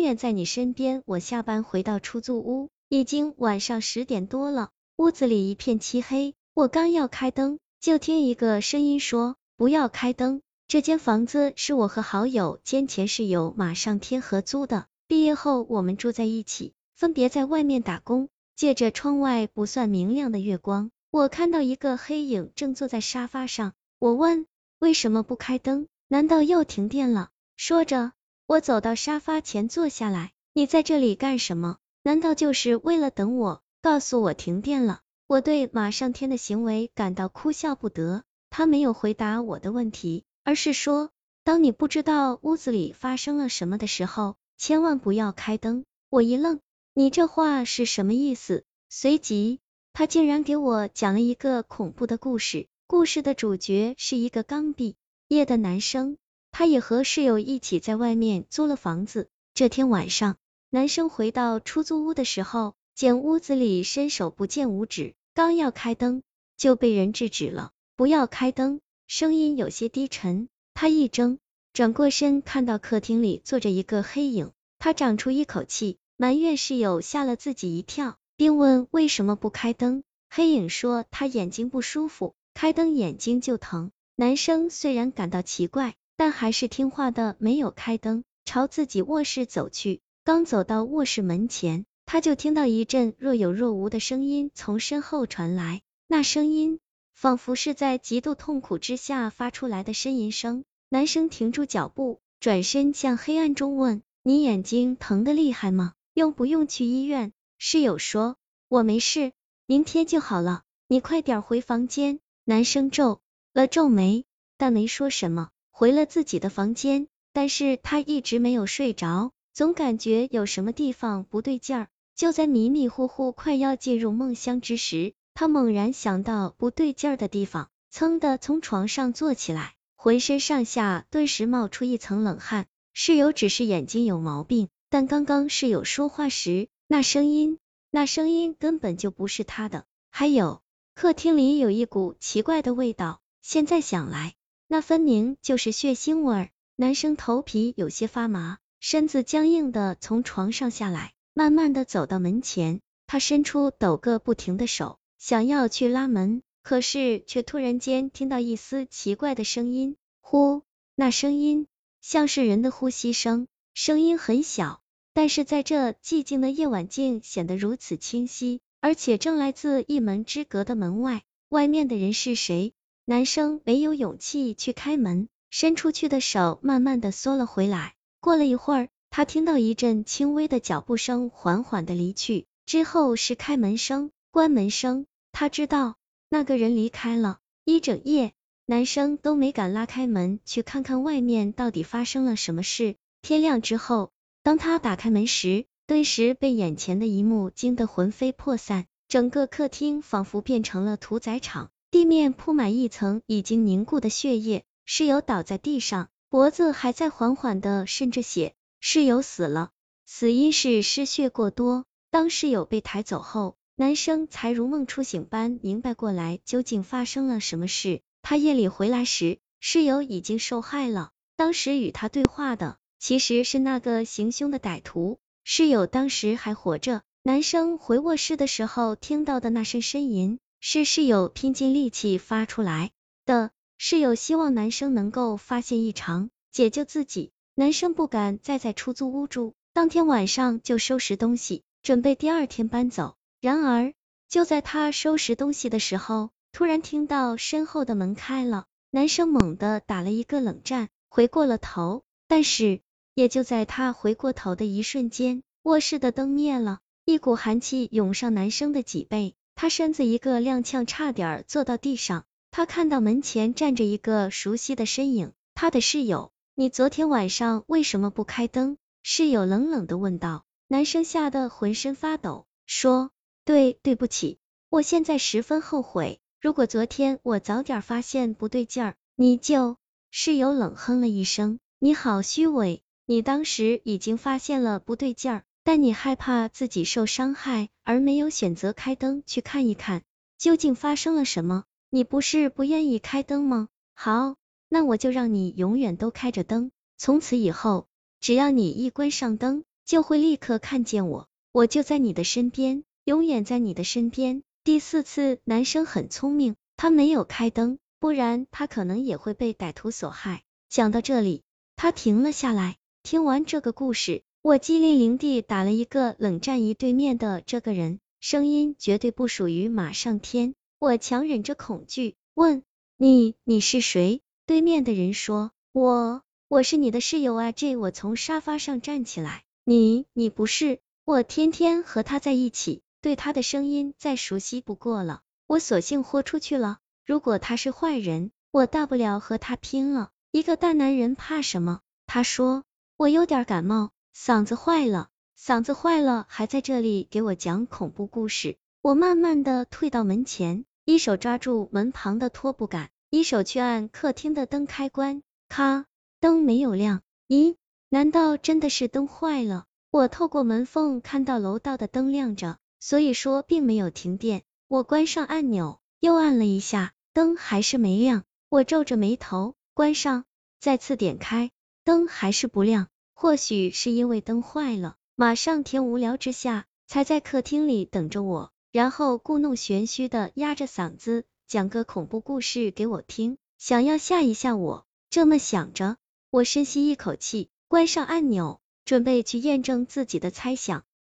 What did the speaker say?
远在你身边。我下班回到出租屋，已经晚上十点多了，屋子里一片漆黑。我刚要开灯，就听一个声音说：“不要开灯。”这间房子是我和好友兼前室友马上天合租的。毕业后我们住在一起，分别在外面打工。借着窗外不算明亮的月光，我看到一个黑影正坐在沙发上。我问：“为什么不开灯？难道又停电了？”说着。我走到沙发前坐下来，你在这里干什么？难道就是为了等我？告诉我停电了。我对马上天的行为感到哭笑不得。他没有回答我的问题，而是说，当你不知道屋子里发生了什么的时候，千万不要开灯。我一愣，你这话是什么意思？随即，他竟然给我讲了一个恐怖的故事。故事的主角是一个刚毕业的男生。他也和室友一起在外面租了房子。这天晚上，男生回到出租屋的时候，见屋子里伸手不见五指，刚要开灯，就被人制止了。不要开灯，声音有些低沉。他一怔，转过身，看到客厅里坐着一个黑影。他长出一口气，埋怨室友吓了自己一跳，并问为什么不开灯。黑影说他眼睛不舒服，开灯眼睛就疼。男生虽然感到奇怪。但还是听话的，没有开灯，朝自己卧室走去。刚走到卧室门前，他就听到一阵若有若无的声音从身后传来，那声音仿佛是在极度痛苦之下发出来的呻吟声。男生停住脚步，转身向黑暗中问：“你眼睛疼的厉害吗？用不用去医院？”室友说：“我没事，明天就好了。你快点回房间。”男生皱了皱眉，但没说什么。回了自己的房间，但是他一直没有睡着，总感觉有什么地方不对劲儿。就在迷迷糊糊快要进入梦乡之时，他猛然想到不对劲儿的地方，噌的从床上坐起来，浑身上下顿时冒出一层冷汗。室友只是眼睛有毛病，但刚刚室友说话时，那声音，那声音根本就不是他的。还有，客厅里有一股奇怪的味道，现在想来。那分明就是血腥味儿，男生头皮有些发麻，身子僵硬的从床上下来，慢慢的走到门前，他伸出抖个不停的手，想要去拉门，可是却突然间听到一丝奇怪的声音，呼，那声音像是人的呼吸声，声音很小，但是在这寂静的夜晚竟显得如此清晰，而且正来自一门之隔的门外，外面的人是谁？男生没有勇气去开门，伸出去的手慢慢的缩了回来。过了一会儿，他听到一阵轻微的脚步声缓缓的离去，之后是开门声、关门声。他知道那个人离开了。一整夜，男生都没敢拉开门去看看外面到底发生了什么事。天亮之后，当他打开门时，顿时被眼前的一幕惊得魂飞魄散，整个客厅仿佛变成了屠宰场。地面铺满一层已经凝固的血液，室友倒在地上，脖子还在缓缓的渗着血。室友死了，死因是失血过多。当室友被抬走后，男生才如梦初醒般明白过来究竟发生了什么事。他夜里回来时，室友已经受害了。当时与他对话的其实是那个行凶的歹徒，室友当时还活着。男生回卧室的时候听到的那声呻吟。是室友拼尽力气发出来的，室友希望男生能够发现异常，解救自己。男生不敢再在出租屋住，当天晚上就收拾东西，准备第二天搬走。然而，就在他收拾东西的时候，突然听到身后的门开了，男生猛地打了一个冷战，回过了头。但是，也就在他回过头的一瞬间，卧室的灯灭了，一股寒气涌上男生的脊背。他身子一个踉跄，差点坐到地上。他看到门前站着一个熟悉的身影，他的室友。你昨天晚上为什么不开灯？室友冷冷的问道。男生吓得浑身发抖，说：对，对不起，我现在十分后悔。如果昨天我早点发现不对劲儿，你就……室友冷哼了一声，你好虚伪，你当时已经发现了不对劲儿。但你害怕自己受伤害，而没有选择开灯去看一看究竟发生了什么。你不是不愿意开灯吗？好，那我就让你永远都开着灯。从此以后，只要你一关上灯，就会立刻看见我，我就在你的身边，永远在你的身边。第四次，男生很聪明，他没有开灯，不然他可能也会被歹徒所害。讲到这里，他停了下来。听完这个故事，我机灵灵地打了一个冷战一对面的这个人，声音绝对不属于马上天。我强忍着恐惧问：“你，你是谁？”对面的人说：“我，我是你的室友啊。”这我从沙发上站起来：“你，你不是？我天天和他在一起。”对他的声音再熟悉不过了，我索性豁出去了。如果他是坏人，我大不了和他拼了。一个大男人怕什么？他说，我有点感冒，嗓子坏了，嗓子坏了，还在这里给我讲恐怖故事。我慢慢的退到门前，一手抓住门旁的拖布杆，一手去按客厅的灯开关。咔，灯没有亮。咦，难道真的是灯坏了？我透过门缝看到楼道的灯亮着。所以说并没有停电，我关上按钮，又按了一下，灯还是没亮。我皱着眉头，关上，再次点开，灯还是不亮。或许是因为灯坏了，马上天无聊之下，才在客厅里等着我，然后故弄玄虚的压着嗓子讲个恐怖故事给我听，想要吓一吓我。这么想着，我深吸一口气，关上按钮，准备去验证自己的猜想。